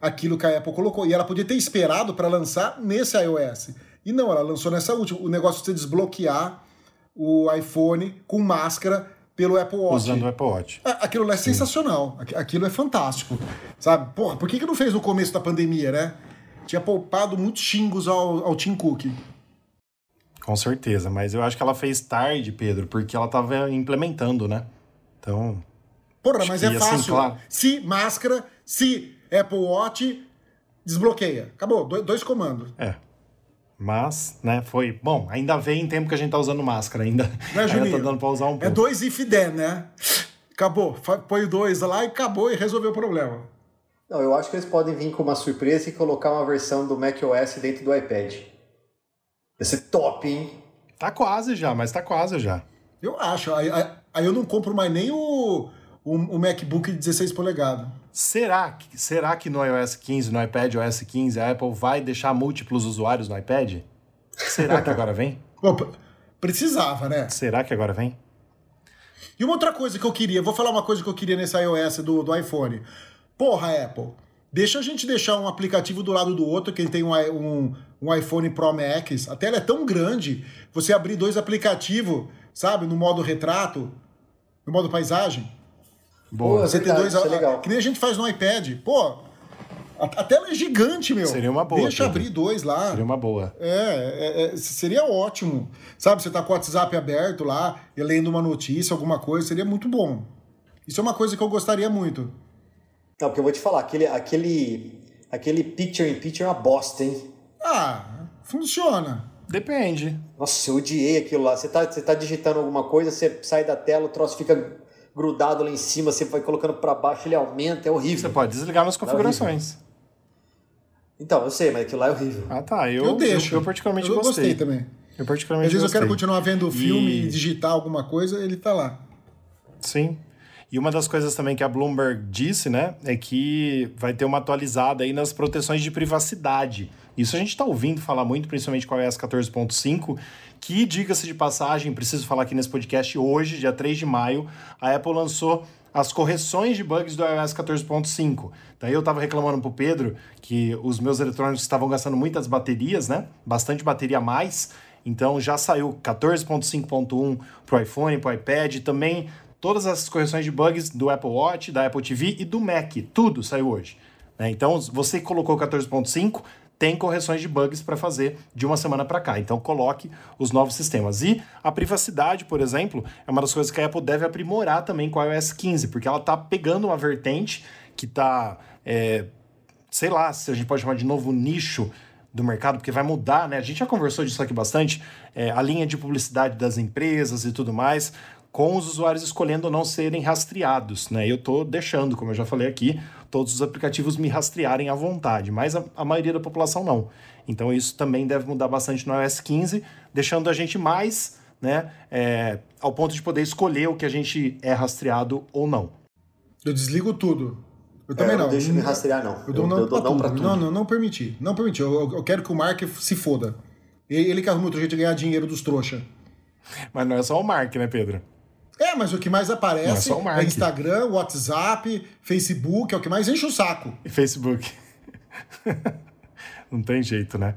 S2: aquilo que a Apple colocou. E ela podia ter esperado para lançar nesse iOS. E não, ela lançou nessa última. O negócio de você desbloquear o iPhone com máscara pelo Apple Watch.
S1: Usando o Apple Watch.
S2: Aquilo é Sim. sensacional. Aquilo é fantástico. Sabe? Porra, por que, que não fez no começo da pandemia, né? Tinha poupado muitos xingos ao, ao Tim Cook.
S1: Com certeza, mas eu acho que ela fez tarde, Pedro, porque ela estava implementando, né? Então.
S2: Porra, mas é fácil. Assim, claro. Se máscara, se Apple Watch, desbloqueia. Acabou, dois comandos.
S1: É. Mas, né, foi. Bom, ainda vem em tempo que a gente tá usando máscara, ainda.
S2: Né,
S1: ainda tá dando pra usar um pouco.
S2: É dois if then, né? Acabou. Põe dois lá e acabou e resolveu o problema.
S3: Não, eu acho que eles podem vir com uma surpresa e colocar uma versão do macOS dentro do iPad. Vai ser top, hein?
S1: Tá quase já, mas tá quase já.
S2: Eu acho. Aí, aí eu não compro mais nem o, o, o, MacBook de 16 polegadas.
S1: Será que, será que no iOS 15, no iPad OS 15, a Apple vai deixar múltiplos usuários no iPad? Será que agora vem? [LAUGHS]
S2: Precisava, né?
S1: Será que agora vem?
S2: E uma outra coisa que eu queria, vou falar uma coisa que eu queria nesse iOS do, do iPhone. Porra, Apple, deixa a gente deixar um aplicativo do lado do outro, quem tem um, um, um iPhone Pro Max, a tela é tão grande, você abrir dois aplicativos, sabe, no modo retrato, no modo paisagem.
S3: Boa,
S2: você
S3: verdade,
S2: ter dois,
S3: isso é legal.
S2: que nem a gente faz no iPad. Pô, a, a tela é gigante, meu.
S1: Seria uma boa,
S2: Deixa
S1: Pedro.
S2: abrir dois lá.
S1: Seria uma boa.
S2: É, é, é, seria ótimo. Sabe, você tá com o WhatsApp aberto lá, e lendo uma notícia, alguma coisa, seria muito bom. Isso é uma coisa que eu gostaria muito.
S3: Não, porque eu vou te falar, aquele, aquele, aquele picture in picture é uma bosta, hein?
S2: Ah, funciona.
S1: Depende.
S3: Nossa, eu odiei aquilo lá. Você tá, você tá digitando alguma coisa, você sai da tela, o troço fica grudado lá em cima, você vai colocando para baixo, ele aumenta, é horrível.
S1: Você pode desligar nas configurações.
S3: Então, eu sei, mas aquilo lá é horrível.
S1: Ah, tá. Eu,
S2: Eu, deixo.
S1: Eu, eu particularmente
S2: eu
S1: gostei.
S2: também.
S1: Eu particularmente
S2: Às vezes eu
S1: gostei.
S2: quero continuar vendo o filme
S1: E-
S2: e digitar alguma coisa, ele tá lá.
S1: Sim. E uma das coisas também que a Bloomberg disse, né, é que vai ter uma atualizada aí nas proteções de privacidade. Isso a gente está ouvindo falar muito, principalmente com a iOS 14.5, que, diga-se de passagem, preciso falar aqui nesse podcast hoje, dia 3 de maio, a Apple lançou as correções de bugs do iOS 14.5. Daí eu estava reclamando pro Pedro que os meus eletrônicos estavam gastando muitas baterias, né? Bastante bateria a mais. Então já saiu 14.5.1 pro iPhone, pro iPad, também todas as correções de bugs do Apple Watch, da Apple TV e do Mac, tudo saiu hoje. né? Então você colocou 14.5 tem correções de bugs para fazer de uma semana para cá. Então coloque os novos sistemas. E a privacidade, por exemplo, é uma das coisas que a Apple deve aprimorar também com a iOS 15, porque ela está pegando uma vertente que está, sei lá, se a gente pode chamar de novo nicho do mercado, porque vai mudar, né? A gente já conversou disso aqui bastante, é, a linha de publicidade das empresas e tudo mais, com os usuários escolhendo não serem rastreados, né? Eu tô deixando, como eu já falei aqui, todos os aplicativos me rastrearem à vontade, mas a, a maioria da população não. Então isso também deve mudar bastante no iOS 15, deixando a gente mais, né, é, ao ponto de poder escolher o que a gente é rastreado ou não.
S2: Eu desligo tudo. Eu
S3: É,
S2: também
S3: eu
S2: não.
S3: não deixo me rastrear, não.
S2: Eu dou
S3: Eu-
S2: não,
S3: eu dou
S2: pra,
S3: não
S2: tudo.
S3: pra tudo.
S2: Não, não, não permiti. Não permiti. Eu, eu- quero que o Mark se foda. Ele, ele que arruma outro jeito de ganhar dinheiro dos trouxa.
S1: Mas não é só o Mark, né, Pedro?
S2: É, mas o que mais
S1: Não é
S2: aparece
S1: Mark.
S2: é Instagram, WhatsApp, Facebook, é o que mais enche o saco.
S1: E Facebook. [LAUGHS] Não tem jeito, né?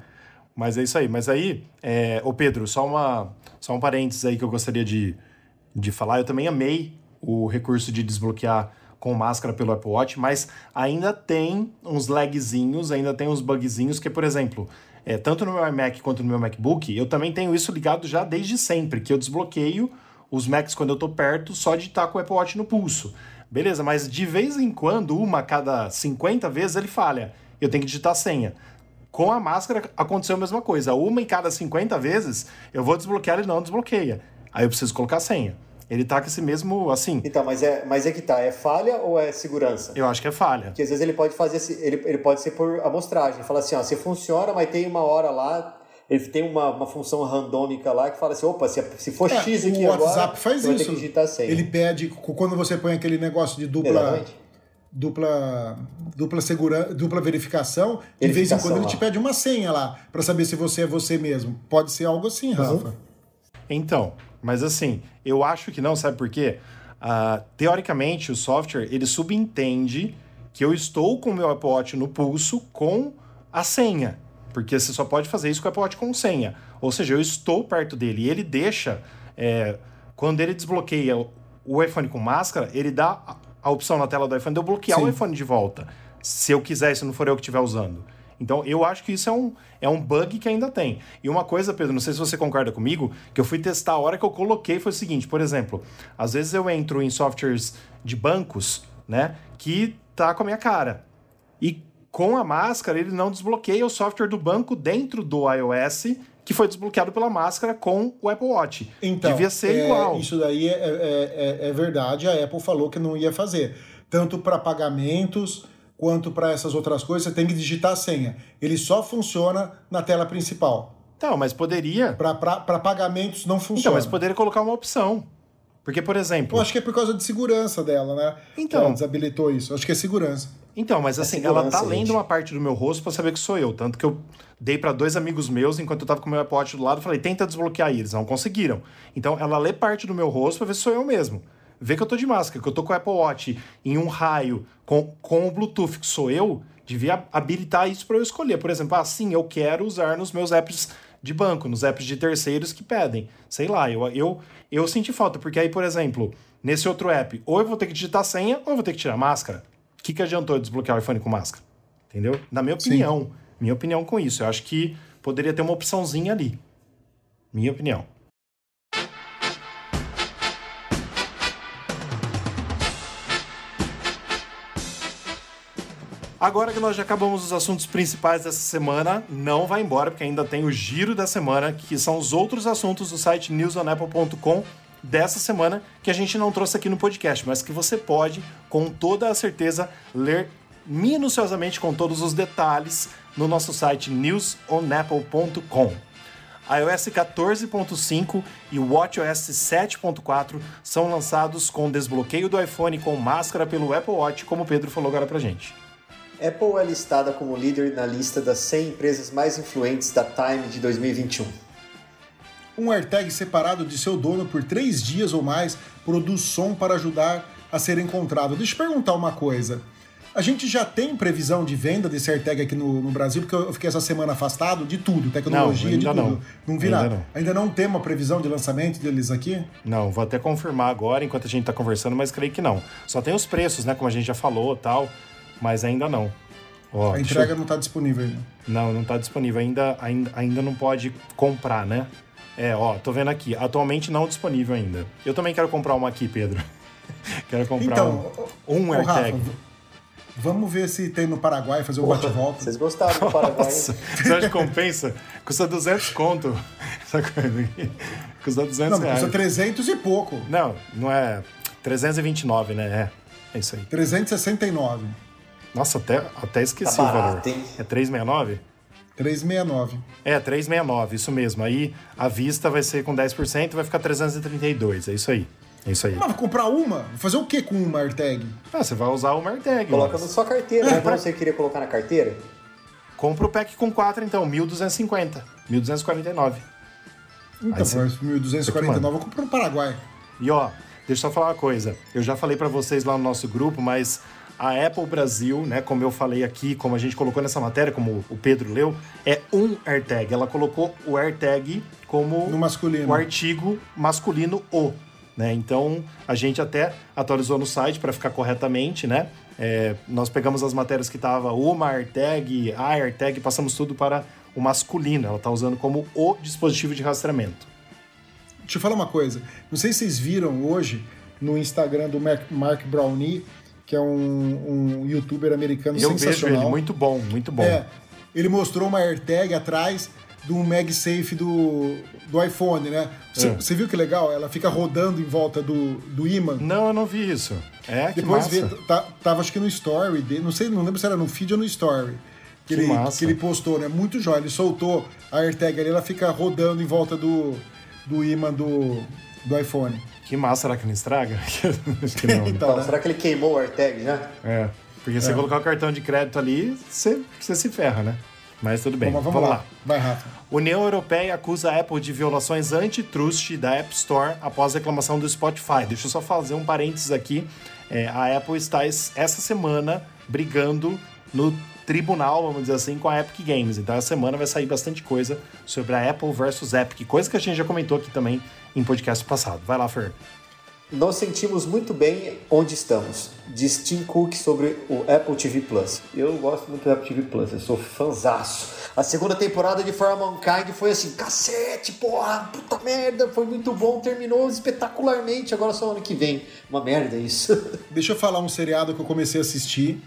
S1: Mas é isso aí. Mas aí, é... ô Pedro, só, uma... só um parênteses aí que eu gostaria de, de falar. Eu também amei o recurso de desbloquear com máscara pelo Apple Watch, mas ainda tem uns lagzinhos, ainda tem uns bugzinhos que, por exemplo, é, tanto no meu iMac quanto no meu MacBook, eu também tenho isso ligado já desde sempre, que eu desbloqueio os Macs quando eu tô perto só de estar com o Apple Watch no pulso. Beleza, mas de vez em quando, uma a cada 50 vezes, ele falha. Eu tenho que digitar a senha. Com a máscara aconteceu a mesma coisa. Uma em cada 50 vezes, eu vou desbloquear, ele não desbloqueia. Aí eu preciso colocar a senha. Ele tá com esse mesmo, assim,
S3: Então, mas é, mas é que tá, é falha ou é segurança?
S1: eu acho que é falha.
S3: Porque às vezes ele pode fazer, ele, ele pode ser por amostragem. Fala assim, ó, se funciona, mas tem uma hora lá, ele tem uma, uma função randômica lá que fala assim, opa, se, se for
S2: É,
S3: X aqui
S2: o
S3: agora,
S2: WhatsApp faz isso.
S3: que digitar a senha.
S2: Ele pede, quando você põe aquele negócio de dupla,
S3: Exatamente.
S2: dupla, dupla, segura, dupla verificação, de vez em quando ele te pede uma senha lá, pra saber se você é você mesmo. Pode ser algo assim, Rafa.
S1: Então, mas assim, eu acho que não, sabe por quê? Ah, teoricamente, o software ele subentende que eu estou com o meu Apple Watch no pulso com a senha. Porque você só pode fazer isso com o Apple Watch com senha. Ou seja, eu estou perto dele. E ele deixa. é, quando ele desbloqueia o- iPhone com máscara, ele dá a- a opção na tela do iPhone de eu bloquear
S2: Sim.
S1: o iPhone de volta. Se eu quiser, se não for eu que estiver usando. Então, eu acho que isso é um, é um bug que ainda tem. E uma coisa, Pedro, não sei se você concorda comigo, que eu fui testar a hora que eu coloquei foi o seguinte, por exemplo, às vezes eu entro em softwares de bancos, né, que tá com a minha cara. E com a máscara, ele não desbloqueia o software do banco dentro do iOS, que foi desbloqueado pela máscara com o Apple Watch.
S2: Então,
S1: Devia ser
S2: é,
S1: igual.
S2: Isso daí é, é, é- é verdade, a Apple falou que não ia fazer. Tanto para pagamentos quanto para essas outras coisas, você tem que digitar a senha. Ele só funciona na tela principal.
S1: Então, mas poderia.
S2: Para pagamentos não funciona.
S1: Então, mas poderia colocar uma opção. Porque, por exemplo.
S2: Eu acho que é por causa de segurança dela, né?
S1: Então.
S2: Ela desabilitou isso. Acho que é segurança.
S1: Então, mas assim,
S3: segurança,
S1: ela tá lendo
S3: gente.
S1: uma parte do meu rosto pra saber que sou eu. Tanto que eu dei pra dois amigos meus, enquanto eu tava com o meu Apple Watch do lado, falei, tenta desbloquear eles. Não conseguiram. Então, ela lê parte do meu rosto pra ver se sou eu mesmo. vê que eu tô de máscara, que eu tô com o Apple Watch em um raio com, com o Bluetooth, que sou eu, devia habilitar isso para eu escolher. Por exemplo, assim, eu quero usar nos meus apps de banco, nos apps de terceiros que pedem. Sei lá, eu, eu, eu senti falta, porque aí, por exemplo, nesse outro app, ou eu vou ter que digitar senha, ou eu vou ter que tirar máscara. O que, que adiantou eu desbloquear o iPhone com máscara? Entendeu? Na minha opinião, Sim. minha opinião com isso, eu acho que poderia ter uma opçãozinha ali. Minha opinião. Agora que nós já acabamos os assuntos principais dessa semana, não vai embora, porque ainda tem o giro da semana, que são os outros assuntos do site newsonapple.com dessa semana que a gente não trouxe aqui no podcast, mas que você pode, com toda a certeza, ler minuciosamente com todos os detalhes no nosso site newsonapple.com iOS 14.5 e WatchOS 7.4 são lançados com desbloqueio do iPhone com máscara pelo Apple Watch, como o Pedro falou agora pra gente.
S3: Apple é listada como líder na lista das 100 empresas mais influentes da Time de 2021.
S2: Um AirTag separado de seu dono por três dias ou mais produz som para ajudar a ser encontrado. Deixa eu perguntar uma coisa. A gente já tem previsão de venda desse AirTag aqui no, no Brasil, porque eu fiquei essa semana afastado de tudo, tecnologia,
S1: não,
S2: de tudo.
S1: Não,
S2: não vi ainda nada. Não. Ainda não tem uma previsão de lançamento deles aqui?
S1: Não, vou até confirmar agora, enquanto a gente está conversando, mas creio que não. Só tem os preços, né? Como a gente já falou tal, mas ainda não.
S2: Ó, a entrega eu... não está disponível ainda.
S1: Não, não está disponível. Ainda, ainda, ainda não pode comprar, né? É, ó, tô vendo aqui. Atualmente não disponível ainda. Eu também quero comprar uma aqui, Pedro. [LAUGHS] quero comprar então, um, um AirTag. Rafa,
S2: Vamos ver se tem no Paraguai, fazer o bate-volta.
S3: Vocês gostaram do Paraguai? Nossa,
S1: você acha que compensa? Custa 200 conto. [LAUGHS] Essa coisa aqui. Custa 200
S2: não,
S1: reais.
S2: Custa 300 e pouco.
S1: Não, não é... 329, né? É, é isso aí.
S2: 369.
S1: Nossa, até, até esqueci tá barato, o valor. Hein? É 369?
S2: 369.
S1: É, 369, isso mesmo. Aí a vista vai ser com 10% vai ficar 332, é isso aí. É isso aí.
S2: Mas vou comprar uma? Vou fazer o que com uma AirTag?
S1: Ah, você vai usar uma AirTag.
S3: Coloca mas... na sua carteira, né? Pra... você queria colocar na carteira?
S1: Compra o pack com 4, então, 1.250. 1.249.
S2: Então, você... 1.249 eu compro no Paraguai.
S1: E ó, deixa eu só falar uma coisa. Eu já falei para vocês lá no nosso grupo, mas a Apple Brasil, né, como eu falei aqui, como a gente colocou nessa matéria, como o Pedro leu, é um AirTag. Ela colocou o AirTag como o artigo masculino O. Né? Então, a gente até atualizou no site para ficar corretamente, né? É, nós pegamos as matérias que tava uma AirTag, a AirTag, passamos tudo para o masculino. Ela está usando como o dispositivo de rastreamento.
S2: Deixa eu falar uma coisa. Não sei se vocês viram hoje no Instagram do Mark Brownie, que é um, um youtuber americano
S1: eu
S2: sensacional.
S1: Vejo ele, muito bom, muito bom.
S2: É, ele mostrou uma AirTag atrás do MagSafe do, do iPhone, né? Você é. viu que legal? Ela fica rodando em volta do, do imã.
S1: Não, eu não vi isso. É,
S2: Depois
S1: que
S2: massa. Vê, tá, tava acho que no story dele, não sei, não lembro se era no feed ou no story. Que, que ele, massa. que ele postou, né? Muito jóia. Ele soltou a AirTag ali, ela fica rodando em volta do, do imã do, do iPhone.
S1: Que massa, será que não estraga? [LAUGHS]
S3: que não, [LAUGHS] né? então, né? Será que ele queimou o AirTag já?
S1: É, porque se é. colocar o cartão de crédito ali, você, você se ferra, né? Mas tudo bem.
S2: Vamos, vamos, vamos lá. lá. Vai, Rafa.
S1: União Europeia acusa a Apple de violações antitrust da App Store após a reclamação do Spotify. Deixa eu só fazer um parênteses aqui. É, a Apple está essa semana brigando no tribunal, vamos dizer assim, com a Epic Games. Então, essa semana vai sair bastante coisa sobre a Apple versus Epic, coisa que a gente já comentou aqui também em podcast passado. Vai lá, Fer.
S3: Nos sentimos muito bem onde estamos. Diz Tim Cook sobre o Apple TV Plus. Eu gosto muito do Apple TV Plus, eu sou fanzaço. A segunda temporada de For Mankind foi assim, cacete, porra, puta merda, foi muito bom, terminou espetacularmente, agora só ano que vem. Uma merda isso. [LAUGHS]
S2: Deixa eu falar um seriado que eu comecei a assistir,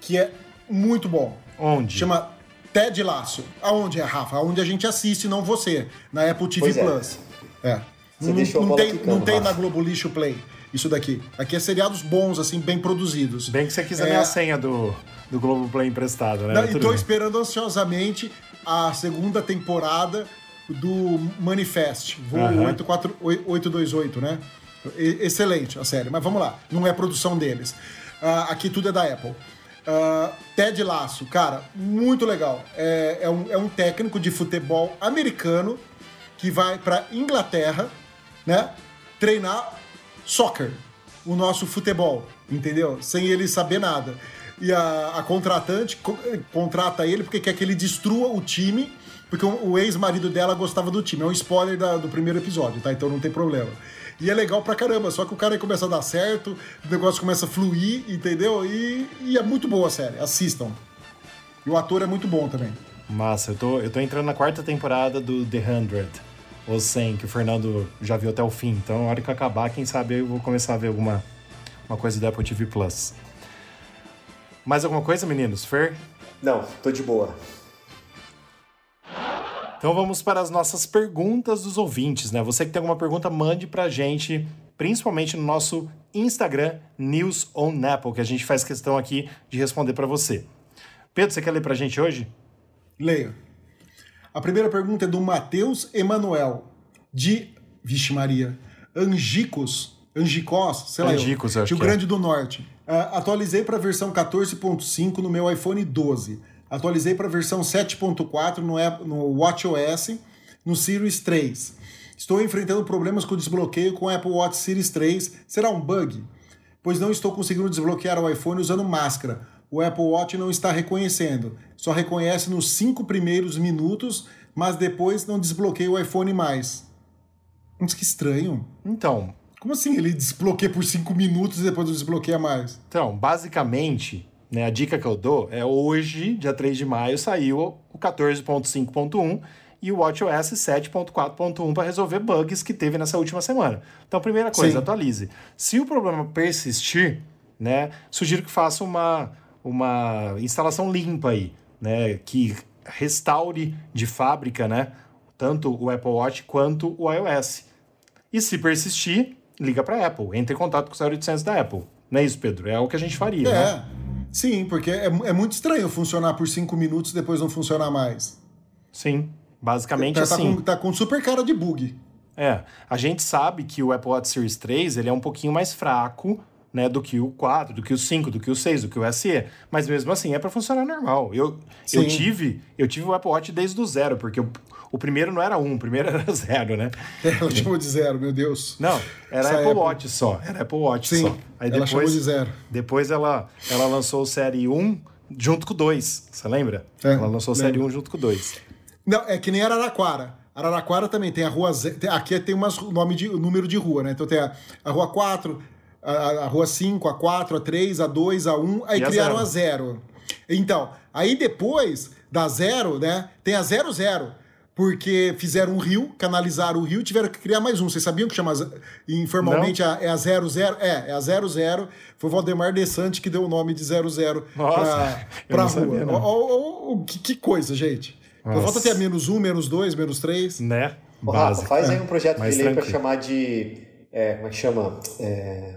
S2: que é muito bom.
S1: Onde?
S2: Chama Ted Laço. Aonde é, Rafa? Aonde a gente assiste, não você. Na Apple TV pois é. Plus. É. é. Você não, deixou não tem, não tem na Globo Lixo Play isso daqui. Aqui é seriados bons, assim, bem produzidos.
S1: Bem que você quiser é... a senha do, do Globo Play emprestado, né?
S2: Não, e tô bem. esperando ansiosamente a segunda temporada do Manifest, voo uhum. 828, né? Excelente a série, mas vamos lá, não é produção deles. Uh, aqui tudo é da Apple. Uh, Ted Laço, cara, muito legal. É, é, um, é um técnico de futebol americano que vai para Inglaterra né, treinar soccer. o nosso futebol, entendeu? Sem ele saber nada. E a, a contratante co- contrata ele porque quer que ele destrua o time, porque o, o ex-marido dela gostava do time. É um spoiler da- do primeiro episódio, tá? Então não tem problema. E é legal pra caramba, só que o cara começa a dar certo, o negócio começa a fluir, entendeu? E, e é muito boa a série, assistam. E o ator é muito bom também.
S1: Massa, eu tô, eu tô entrando na quarta temporada do The 100, ou 100, que o Fernando já viu até o fim. Então, na hora que acabar, quem sabe eu vou começar a ver alguma uma coisa da Apple TV Plus. Mais alguma coisa, meninos? Fer?
S3: Não, tô de boa.
S1: Então vamos para as nossas perguntas dos ouvintes, né? Você que tem alguma pergunta, mande pra gente, principalmente no nosso Instagram, News on Apple, que a gente faz questão aqui de responder pra você. Pedro, você quer ler pra gente hoje?
S2: Leio. A primeira pergunta é do Matheus Emanuel, de, vixe Maria, Angicos, Angicós, sei lá,
S1: Angicos, eu acho
S2: Rio
S1: que é.
S2: Grande do Norte. Ah, atualizei para a versão 14.5 no meu iPhone 12. Atualizei para a versão 7.4 no, App- no WatchOS, no Series 3. Estou enfrentando problemas com o desbloqueio com o Apple Watch Series 3. Será um bug? Pois não estou conseguindo desbloquear o iPhone usando máscara. O Apple Watch não está reconhecendo. Só reconhece nos cinco primeiros minutos, mas depois não desbloqueia o iPhone mais. Mas que estranho.
S1: Então,
S2: Como assim ele desbloqueia por cinco minutos e depois não desbloqueia mais?
S1: Então, basicamente, né, a dica que eu dou é hoje, dia 3 de maio, saiu o 14.5.1 e o WatchOS 7.4.1 para resolver bugs que teve nessa última semana. Então, primeira coisa,
S2: Sim.
S1: atualize. Se o problema persistir, né, sugiro que faça uma, uma instalação limpa aí, né, que restaure de fábrica, né, tanto o Apple Watch quanto o iOS. E se persistir, liga para a Apple, entre em contato com o 0800 da Apple. Não é isso, Pedro? É o que a gente faria, né?
S2: É. Sim, porque é, é muito estranho funcionar por cinco minutos e depois não funcionar mais.
S1: Sim, basicamente
S2: Tá, tá
S1: assim.
S2: com, tá com super cara de bug.
S1: É, a gente sabe que o Apple Watch Series 3 ele é um pouquinho mais fraco, né, do que o 4, do que o 5, do que o 6, do que o SE, mas mesmo assim é para funcionar normal. Eu, eu tive, eu tive o Apple Watch desde o zero, porque o, o primeiro não era um, o primeiro [LAUGHS] era zero, né?
S2: Ela chamou de zero, meu Deus.
S1: Não, era Apple
S2: Apple.
S1: Watch só, era Apple Watch
S2: Sim,
S1: só. Aí
S2: ela chamou de zero.
S1: depois ela, ela lançou o Série 1 junto com o 2, você lembra?
S2: É,
S1: ela lançou o Série
S2: lembro.
S1: 1 junto com o 2.
S2: Não, é que nem Araraquara. Araraquara também tem a rua. Aqui tem umas nome de número de rua, né? Então tem a, a rua 4, a, a rua 5, a 4, a 3, a 2, a 1, aí
S1: E a
S2: criaram
S1: zero.
S2: a 0. Então, aí depois da 0, né? Tem a 00. Porque fizeram um rio, canalizaram o rio, tiveram que criar mais um. Vocês sabiam que chama informalmente a, é a 00? É, é a 00. Foi o Valdemar Desante que deu o nome de 00
S1: Nossa,
S2: pra, rua.
S1: sabia.
S2: Ó, ó, ó, que, que coisa, gente. Só
S1: Nossa.
S2: falta ter a menos um, menos dois, menos três.
S1: Né?
S3: Ô, Rafa, faz aí um projeto dele aí pra
S1: tranquilo.
S3: chamar de. é, como é que chama? É,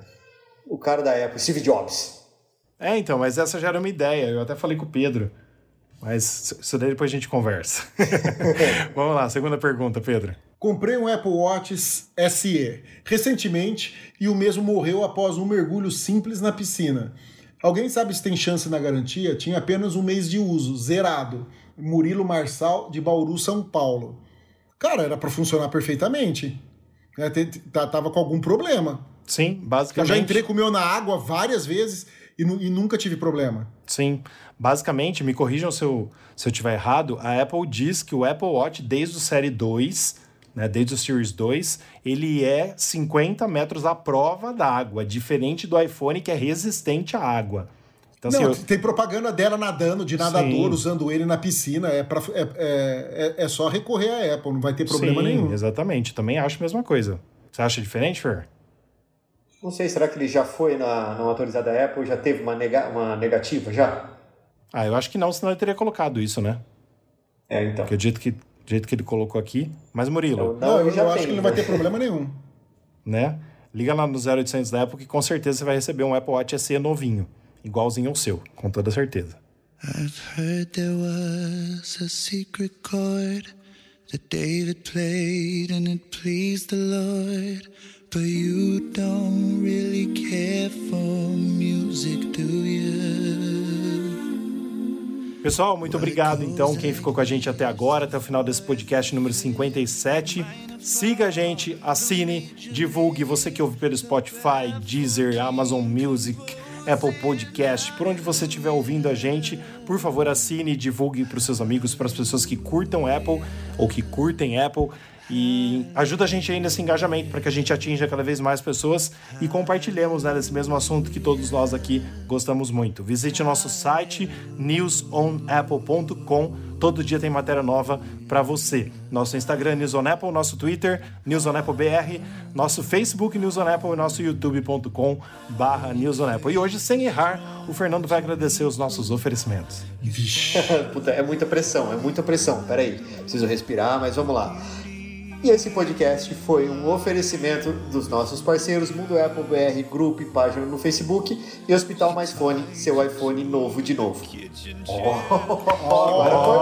S3: o cara da Apple, Steve Jobs.
S1: É, então, mas essa já era uma ideia. Eu até falei com o Pedro. Mas isso daí depois a gente conversa. [LAUGHS] Vamos lá, segunda pergunta, Pedro.
S2: Comprei um Apple Watch SE recentemente e o mesmo morreu após um mergulho simples na piscina. Alguém sabe se tem chance na garantia? Tinha apenas um mês de uso, zerado. Murilo Marçal, de Bauru, São Paulo. Cara, era para funcionar perfeitamente. É, te- te- tá- tava com algum problema.
S1: Sim,
S2: Eu
S1: basicamente.
S2: já entrei com o meu na água várias vezes e, e nunca tive problema.
S1: Sim, basicamente, me corrijam se eu, se eu tiver errado, a Apple diz que o Apple Watch, desde o Série 2, né, desde o Series 2, ele é 50 metros à prova d'água, diferente do iPhone que é resistente à água. Então, assim,
S2: Não,
S1: eu-
S2: tem propaganda dela nadando, de nadador,
S1: Sim.
S2: usando ele na piscina. É, pra, é, é, é- é só recorrer à Apple, não vai ter problema
S1: sim,
S2: nenhum.
S1: exatamente, também acho a mesma coisa. Você acha diferente, Fer?
S3: Não sei, será que ele já foi na, na autorizada da Apple? Já teve uma, nega, uma negativa já?
S1: Ah, eu acho que não, senão ele teria colocado isso, né?
S3: É, então.
S1: Porque do jeito que, do jeito que ele colocou aqui. Mas, Murilo,
S3: Não,
S2: Não, eu,
S3: ele já
S2: eu acho
S3: tem,
S2: que ele não vai
S3: né?
S2: ter problema nenhum.
S1: né? Liga lá no 0800 da Apple que com certeza você vai receber um Apple Watch SE novinho, igualzinho ao seu, com toda certeza.
S4: I've heard there was a secret chord that David played and it pleased the Lord. But you don't really care for music, do you?
S1: Pessoal, muito obrigado então quem ficou com a gente até agora, até o final desse podcast número 57. Siga a gente, assine, divulgue. Você que ouve pelo Spotify, Deezer, Amazon Music, Apple Podcast, por onde você estiver ouvindo a gente, por favor, assine e divulgue para os seus amigos, para as pessoas que curtam Apple ou que curtem Apple. E ajuda a gente aí nesse engajamento para que a gente atinja cada vez mais pessoas e compartilhemos né, desse mesmo assunto que todos nós aqui gostamos muito. Visite o nosso site newsonapple.com. Todo dia tem matéria nova para você. Nosso Instagram News on Apple, nosso Twitter News on Apple BR, nosso Facebook News on Apple e nosso youtube.com barra News on Apple. E hoje, sem errar, o Fernando vai agradecer os nossos oferecimentos. [LAUGHS]
S3: Puta, é muita pressão, é muita pressão. Peraí, preciso respirar, mas vamos lá. E esse podcast foi um oferecimento dos nossos parceiros Mundo Apple BR, grupo e página no Facebook e Hospital Mais Fone, seu iPhone novo de novo. Oh, agora foi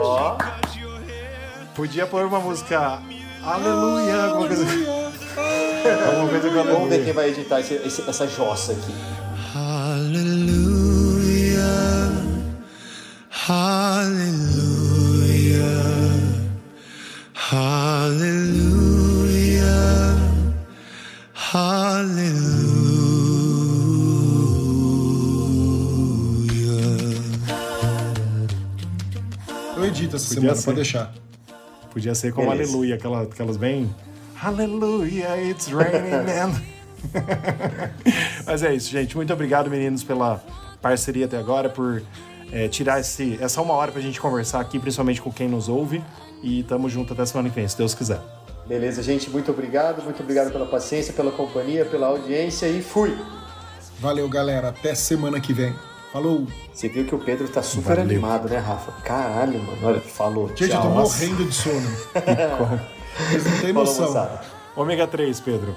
S1: oh. Podia pôr uma música Aleluia, alguma coisa.
S3: alguma coisa com Vamos ver quem vai editar esse, esse, essa jossa aqui.
S4: Hallelujah, hallelujah. Hallelujah. Hallelujah.
S2: Eu edito essa Podia semana, ser. pode deixar.
S1: Podia ser como Beleza. Aleluia, aquela, aquelas bem. Hallelujah, it's raining [LAUGHS] and. [LAUGHS] Mas é isso, gente. Muito obrigado, meninos, pela parceria até agora, por é, tirar esse, essa uma hora pra gente conversar aqui, principalmente com quem nos ouve. E tamo junto até semana que vem, se Deus quiser.
S3: Beleza, gente. Muito obrigado. Muito obrigado pela paciência, pela companhia, pela audiência e fui!
S2: Valeu, galera. Até semana que vem. Falou!
S3: Você viu que o Pedro tá super Valeu. animado, né, Rafa? Caralho, mano. Olha, falou.
S2: Gente, Tchau. eu tô morrendo de sono. [LAUGHS] Vocês não têm noção.
S1: Ômega 3, Pedro.